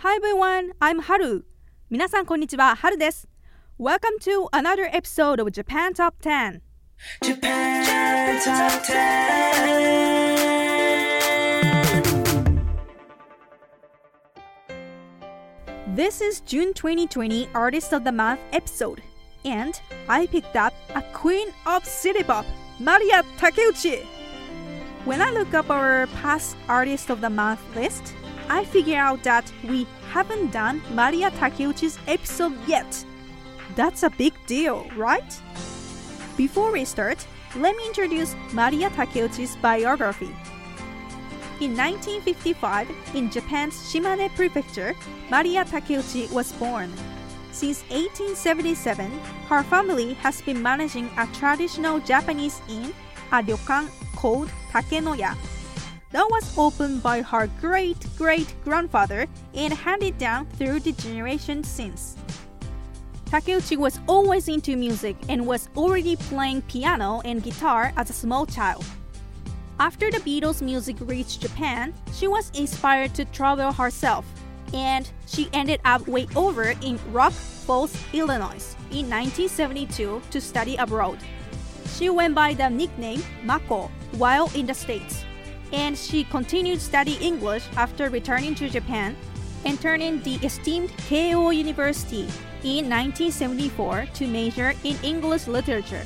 Hi everyone, I'm Haru. 皆さんこんにちは、Haru です。Welcome to another episode of Japan Top 10. Japan Top 10. This is June 2020 Artist of the Month episode, and I picked up a queen of city pop, Maria Takeuchi. When I look up our past Artist of the Month list, I figure out that we haven't done Maria Takeuchi's episode yet. That's a big deal, right? Before we start, let me introduce Maria Takeuchi's biography. In 1955, in Japan's Shimane Prefecture, Maria Takeuchi was born. Since 1877, her family has been managing a traditional Japanese inn, a ryokan called Takenoya. That was opened by her great great grandfather and handed down through the generations since. Takeuchi was always into music and was already playing piano and guitar as a small child. After the Beatles' music reached Japan, she was inspired to travel herself, and she ended up way over in Rock Falls, Illinois in 1972 to study abroad. She went by the nickname Mako while in the States, and she continued study English after returning to Japan, entering the esteemed Keio University in 1974 to major in English literature.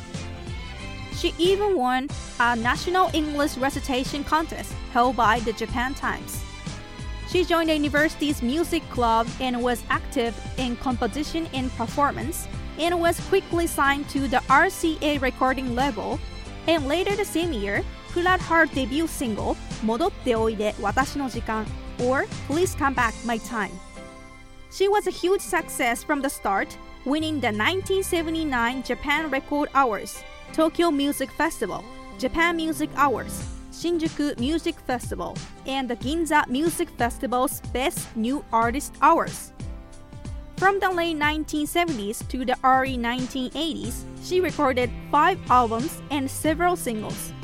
She even won a national English recitation contest held by the Japan Times. She joined the university's music club and was active in composition and performance, and was quickly signed to the RCA recording label. And later the same year, Clara Heart debut single, 戻っておいで私の時間 or Please Come Back My Time. She was a huge success from the start, winning the 1979 Japan Record Awards, Tokyo Music Festival, Japan Music Hours, Shinjuku Music Festival, and the Ginza Music Festival's Best New Artist Hours. From the late 1970s to the early 1980s, she recorded five albums and several singles.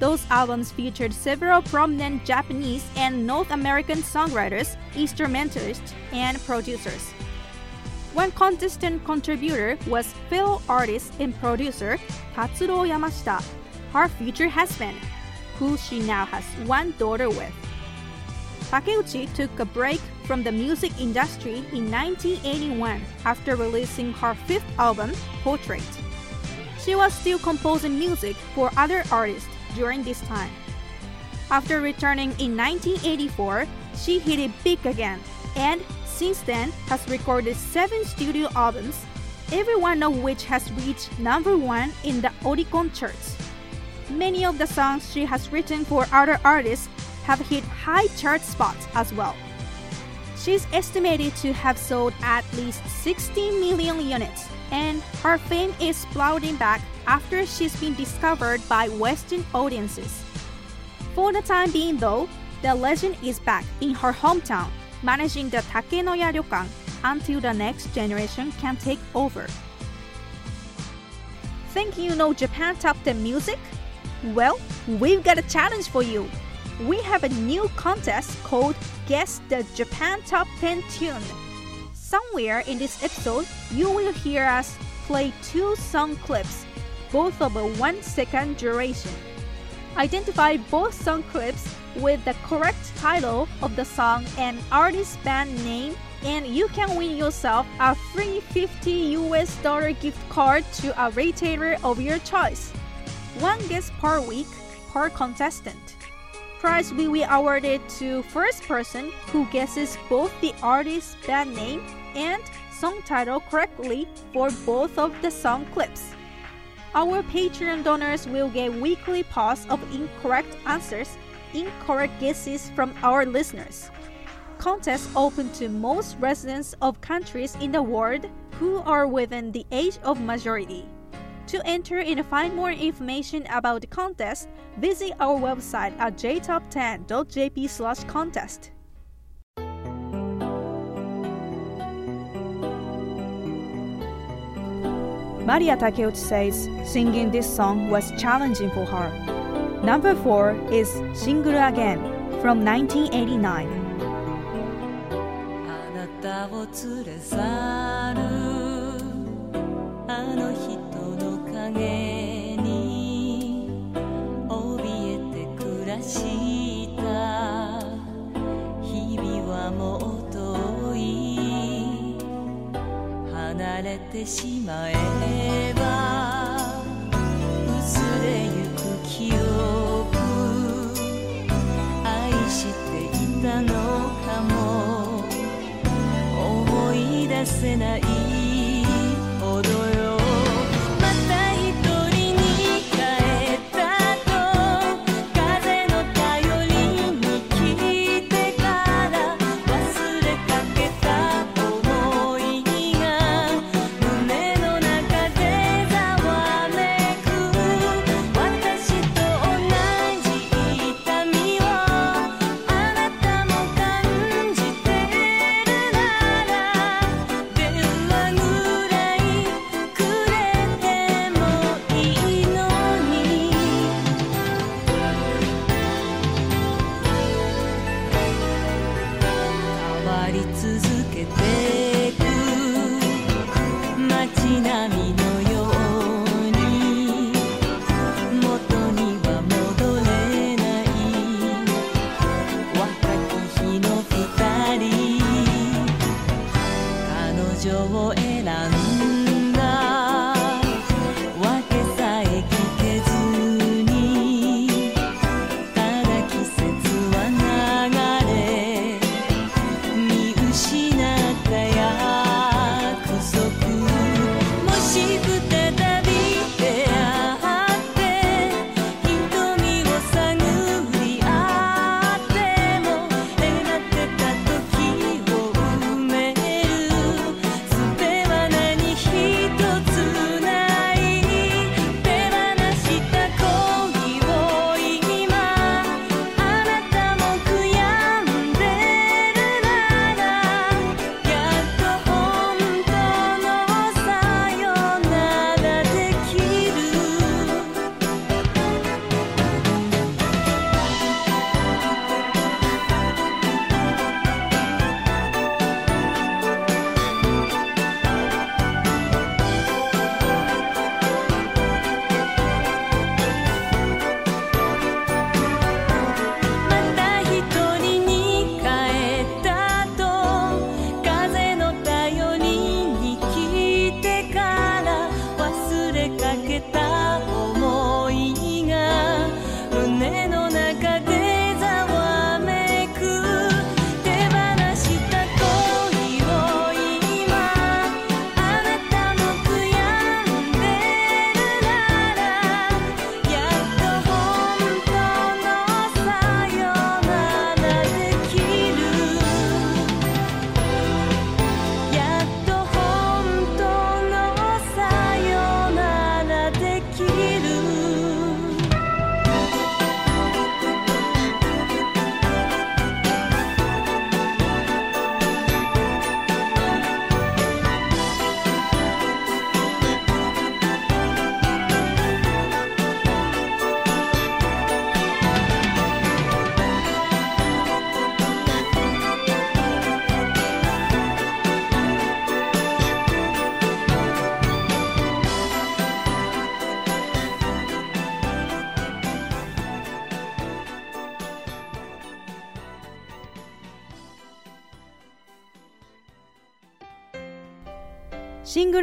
Those albums featured several prominent Japanese and North American songwriters, instrumentalists, and producers. One consistent contributor was fellow artist and producer Tatsuro Yamashita, her future husband, who she now has one daughter with. Takeuchi took a break from the music industry in 1981 after releasing her fifth album, Portrait. She was still composing music for other artists during this time. After returning in 1984, she hit it big again and since then has recorded seven studio albums, every one of which has reached number one in the Oricon charts. Many of the songs she has written for other artists have hit high chart spots as well. She's estimated to have sold at least 60 million units, and her fame is sprouting back after she's been discovered by Western audiences. For the time being, though, the legend is back in her hometown, managing the Takenoya Ryokan until the next generation can take over. Think you know Japan Top 10 music? Well, we've got a challenge for you. We have a new contest called Guess the Japan Top 10 Tune. Somewhere in this episode, you will hear us play two song clips, both of a one second duration. Identify both song clips with the correct title of the song and artist band name, and you can win yourself a free 50 US dollar gift card to a retailer of your choice. One guess per week per contestant. Prize will be awarded to first person who guesses both the artist's band name and song title correctly for both of the song clips. Our Patreon donors will get weekly pause of incorrect answers, incorrect guesses from our listeners. Contest open to most residents of countries in the world who are within the age of majority. To enter and find more information about the contest, visit our website at jtop10.jp slash contest. Maria Takeuchi says singing this song was challenging for her. Number 4 is Single Again from 1989. 影に怯えて暮らした。日々はもう遠い。離れてしまえば薄れゆく記憶。愛していたのかも。思い出せない街並みの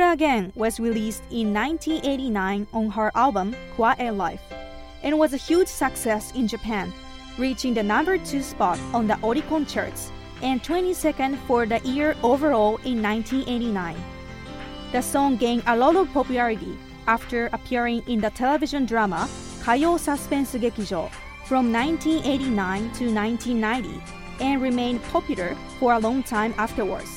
Again was released in 1989 on her album Quiet Life and was a huge success in Japan, reaching the number 2 spot on the Oricon charts and 22nd for the year overall in 1989. The song gained a lot of popularity after appearing in the television drama Kayo Suspense Gekijo from 1989 to 1990 and remained popular for a long time afterwards.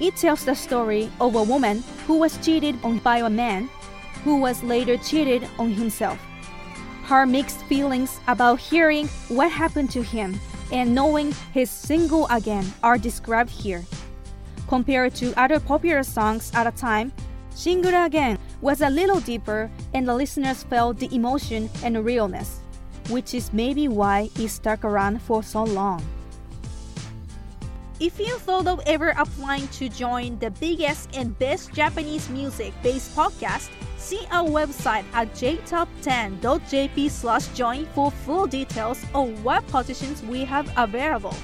It tells the story of a woman who was cheated on by a man who was later cheated on himself. Her mixed feelings about hearing what happened to him and knowing he's single again are described here. Compared to other popular songs at the time, Single Again was a little deeper and the listeners felt the emotion and realness, which is maybe why it stuck around for so long. If you thought of ever applying to join the biggest and best Japanese music based podcast, see our website at jtop10.jp slash join for full details on what positions we have available.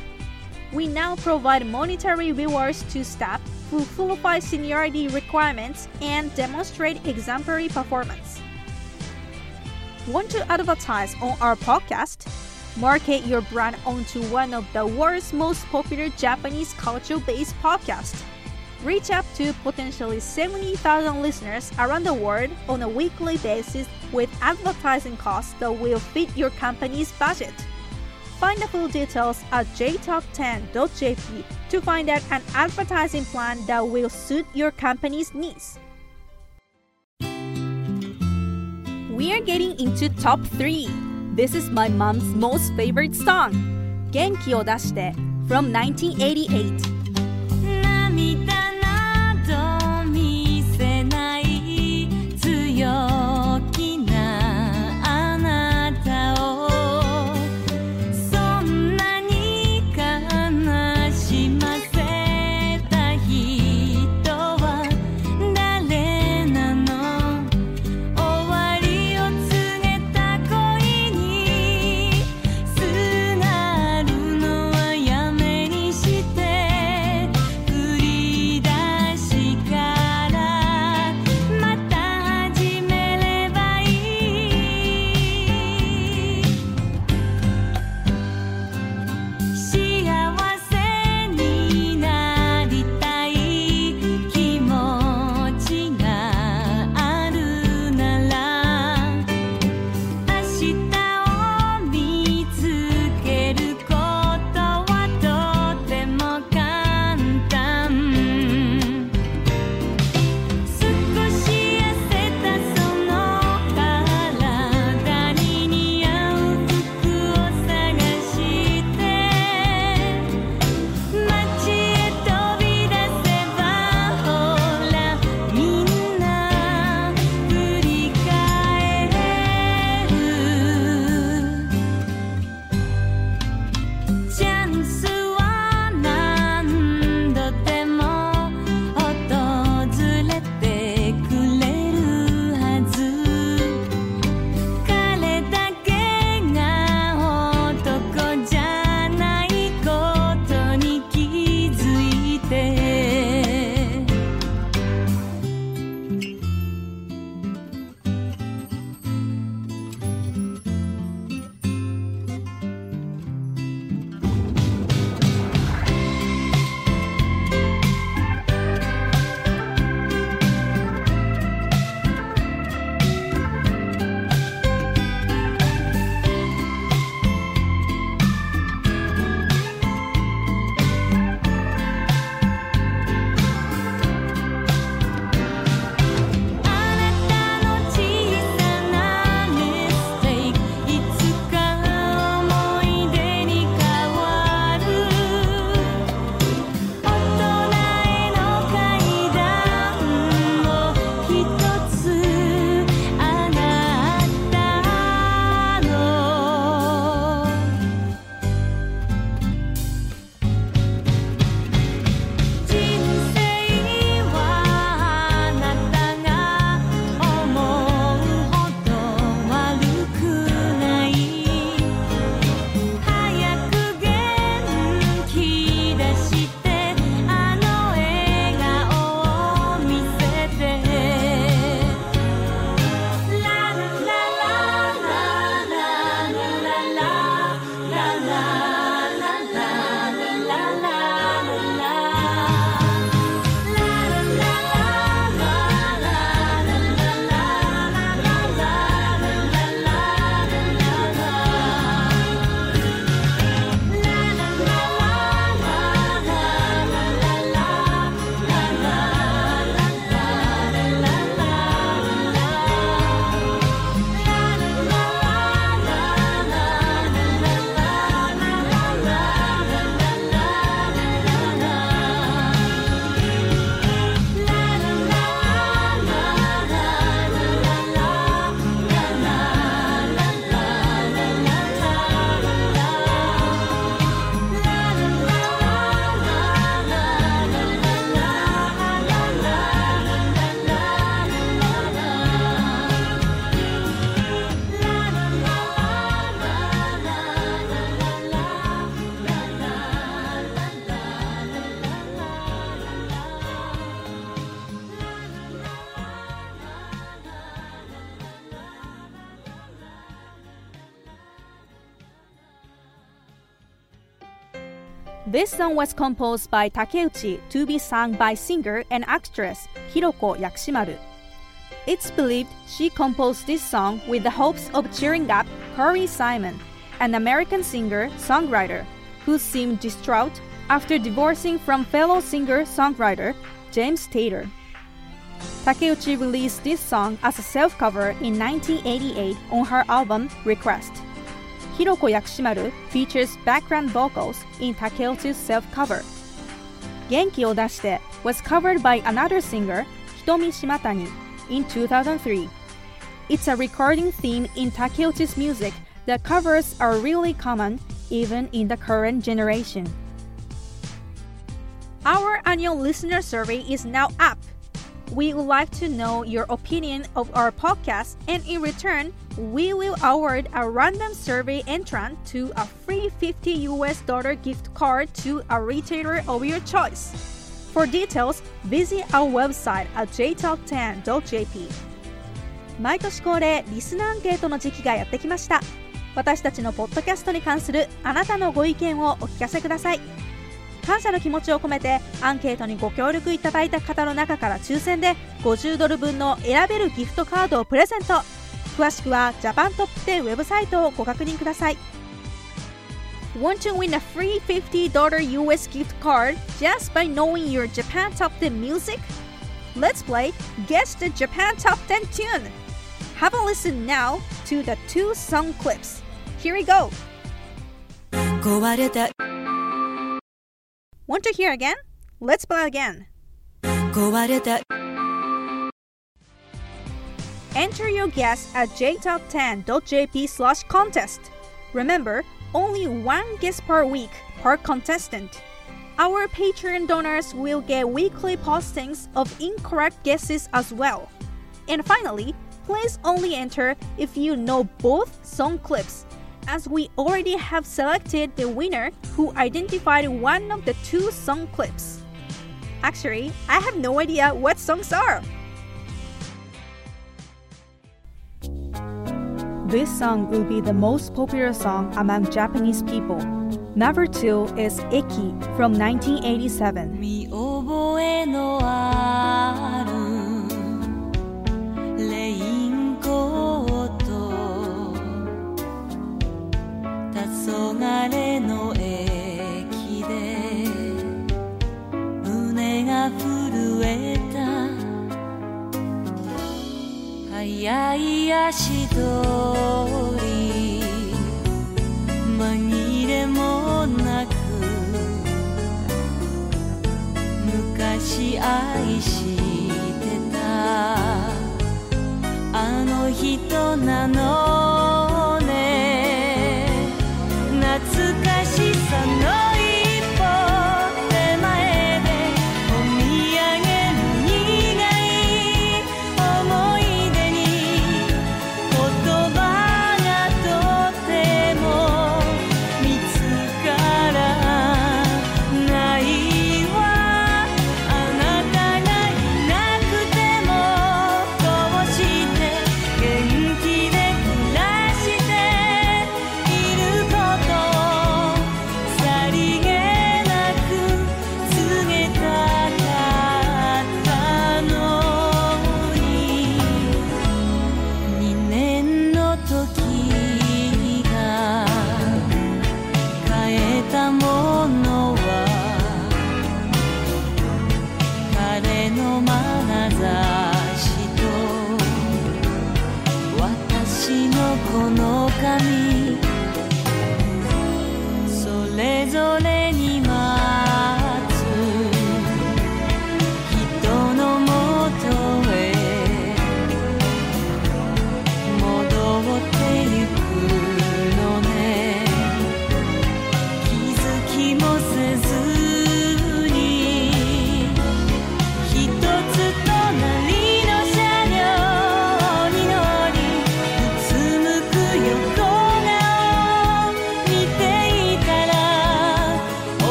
We now provide monetary rewards to staff who fulfill seniority requirements and demonstrate exemplary performance. Want to advertise on our podcast? Market your brand onto one of the world's most popular Japanese culture based podcasts. Reach up to potentially 70,000 listeners around the world on a weekly basis with advertising costs that will fit your company's budget. Find the full details at jtop10.jp to find out an advertising plan that will suit your company's needs. We are getting into top 3. This is my mom's most favorite song, Genki o Dashite from 1988. This song was composed by Takeuchi to be sung by singer and actress Hiroko Yakushimaru. It's believed she composed this song with the hopes of cheering up Carly Simon, an American singer songwriter who seemed distraught after divorcing from fellow singer songwriter James Taylor. Takeuchi released this song as a self cover in 1988 on her album Request. Hiroko Yakushimaru features background vocals in Takeuchi's self cover. Genki o Dashite was covered by another singer, Hitomi Shimatani, in 2003. It's a recording theme in Takeuchi's music that covers are really common even in the current generation. Our annual listener survey is now up. We would like to know your opinion of our podcast, and in return, we will award a random survey entrant to a free 50 US dollar gift card to a retailer of your choice. For details, visit our website at jtop10.jp. 毎年恒例リスナーアンケートの時期がやってきました私たちのポッドキャストに関するあなたのご意見をお聞かせください感謝の気持ちを込めてアンケートにご協力いただいた方の中から抽選で50ドル分の選べるギフトカードをプレゼント詳しくはジャパントップ10ウェブサイトをご確認ください Want to win a free $50 US gift card just by knowing your Japan Top 10 music? Let's play Guess the Japan Top 10 tune! Have a listen now to the two song clips. Here we go! 壊れた Want to hear again? Let's play again. Enter your guess at jtop10.jp slash contest. Remember, only one guess per week per contestant. Our Patreon donors will get weekly postings of incorrect guesses as well. And finally, please only enter if you know both song clips as we already have selected the winner who identified one of the two song clips. Actually, I have no idea what songs are. This song will be the most popular song among Japanese people. Number two is Eki from 1987. 黄昏の駅で胸が震えた。速い足取り紛れもなく昔愛してた。あの人なの。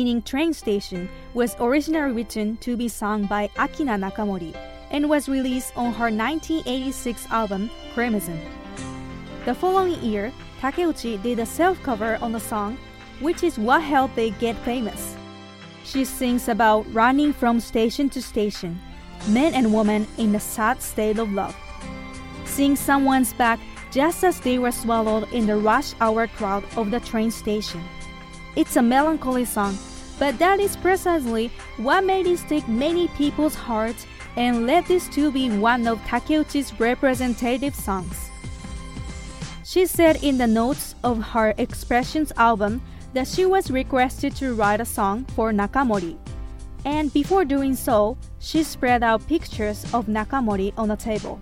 Meaning train station, was originally written to be sung by Akina Nakamori and was released on her 1986 album Crimson. The following year, Takeuchi did a self cover on the song, which is what helped they get famous. She sings about running from station to station, men and women in a sad state of love. Seeing someone's back just as they were swallowed in the rush hour crowd of the train station. It's a melancholy song, but that is precisely what made it stick many people's hearts and led this to be one of Takeuchi's representative songs. She said in the notes of her Expressions album that she was requested to write a song for Nakamori. And before doing so, she spread out pictures of Nakamori on a table.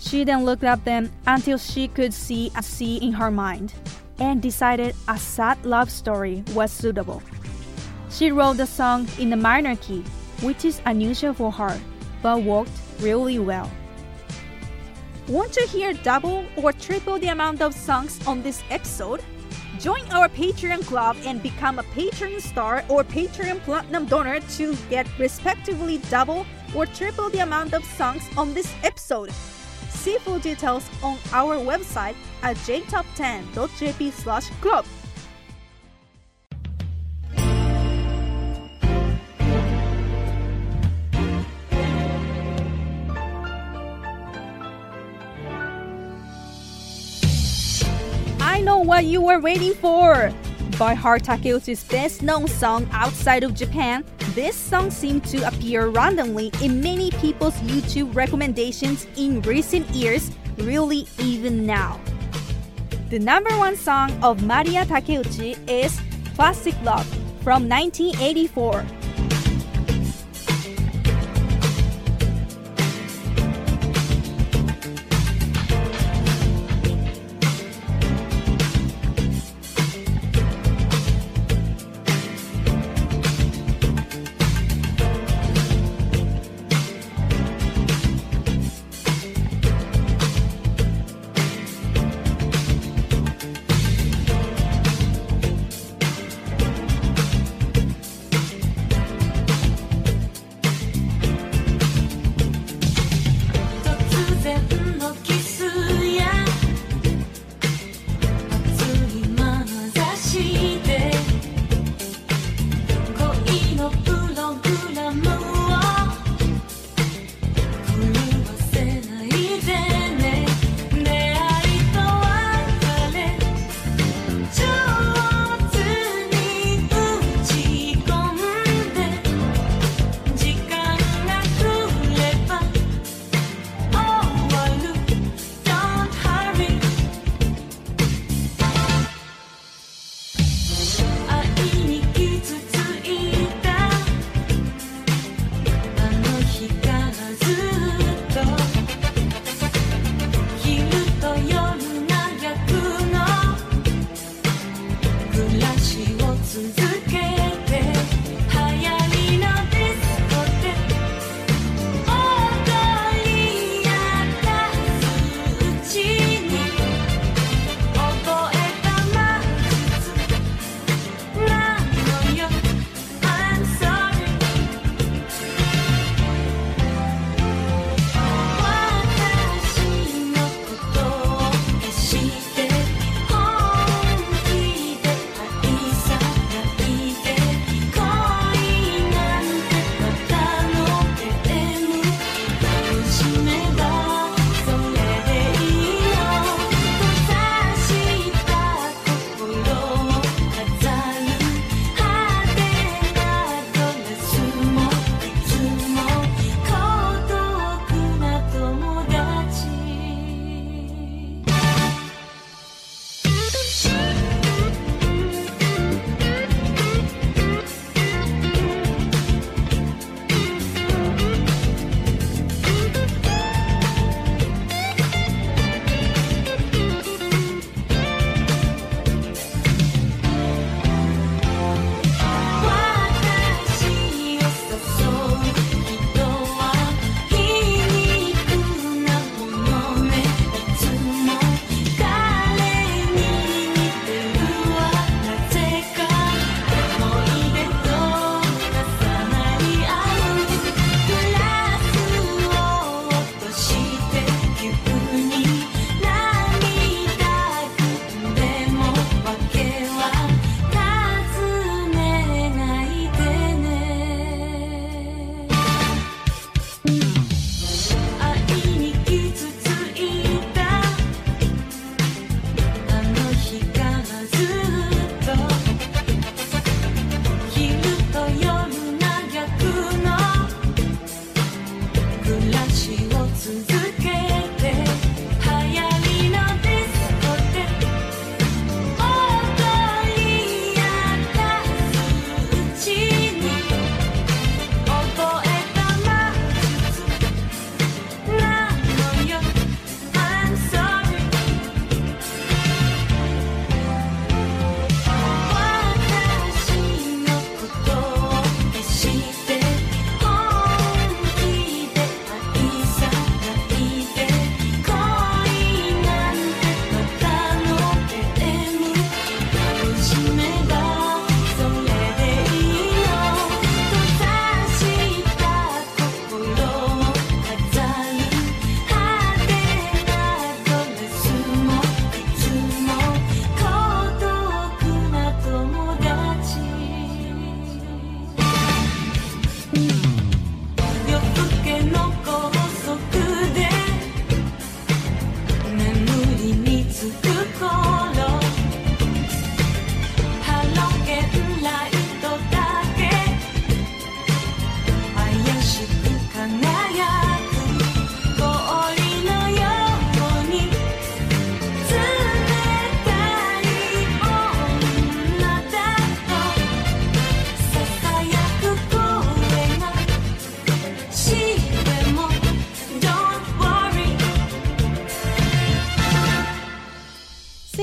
She then looked at them until she could see a sea in her mind and decided a sad love story was suitable. She wrote the song in the minor key, which is unusual for her, but worked really well. Want to hear double or triple the amount of songs on this episode? Join our Patreon club and become a Patreon star or Patreon platinum donor to get respectively double or triple the amount of songs on this episode. See full details on our website at jtop10.jp what you were waiting for! By Heart Takeuchi's best known song outside of Japan, this song seemed to appear randomly in many people's YouTube recommendations in recent years, really even now. The number one song of Maria Takeuchi is Plastic Love from 1984.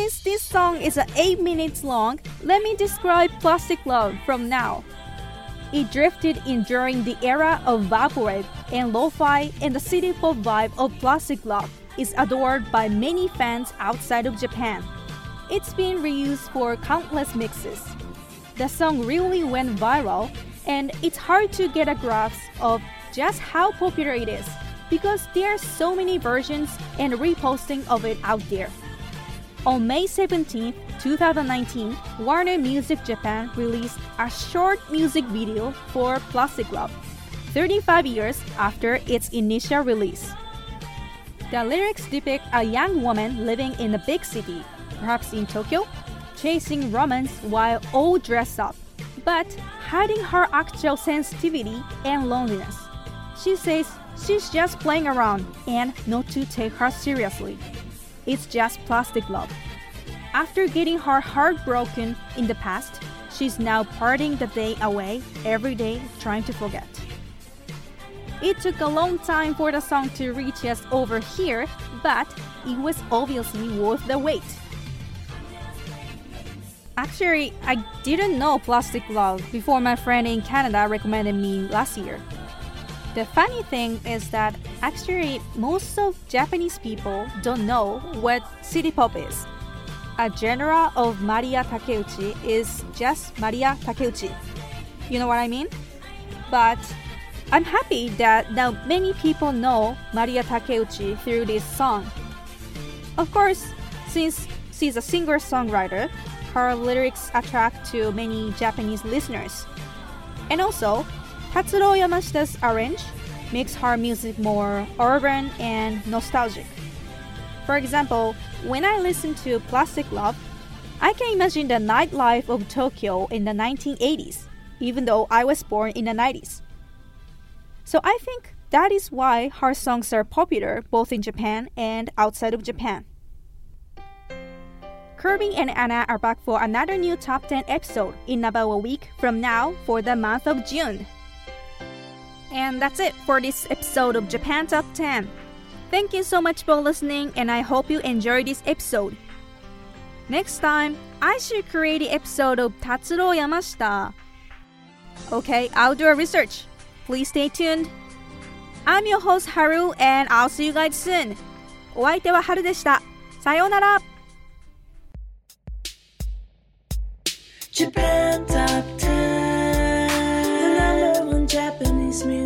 Since this song is 8 minutes long, let me describe Plastic Love from now. It drifted in during the era of vaporwave and lo-fi and the city pop vibe of Plastic Love is adored by many fans outside of Japan. It's been reused for countless mixes. The song really went viral and it's hard to get a grasp of just how popular it is because there are so many versions and reposting of it out there. On May 17, 2019, Warner Music Japan released a short music video for Plastic Love, 35 years after its initial release. The lyrics depict a young woman living in a big city, perhaps in Tokyo, chasing romance while all dressed up, but hiding her actual sensitivity and loneliness. She says she's just playing around and not to take her seriously. It's just plastic love. After getting her heart broken in the past, she's now parting the day away every day trying to forget. It took a long time for the song to reach us over here, but it was obviously worth the wait. Actually, I didn't know Plastic Love before my friend in Canada recommended me last year. The funny thing is that actually most of Japanese people don't know what city pop is. A genre of Mariya Takeuchi is just Mariya Takeuchi. You know what I mean? But I'm happy that now many people know Mariya Takeuchi through this song. Of course, since she's a singer-songwriter, her lyrics attract to many Japanese listeners. And also, Tatsuro Yamashita's arrange makes her music more urban and nostalgic. For example, when I listen to Plastic Love, I can imagine the nightlife of Tokyo in the 1980s, even though I was born in the 90s. So I think that is why her songs are popular both in Japan and outside of Japan. Kirby and Anna are back for another new top 10 episode in about a week from now for the month of June. And that's it for this episode of Japan Top 10. Thank you so much for listening, and I hope you enjoyed this episode. Next time, I should create the episode of Tatsuro Yamashita. Okay, I'll do a research. Please stay tuned. I'm your host Haru, and I'll see you guys soon. お相手はハルでした。さようなら。 Japan Top 10, the number one Japanese music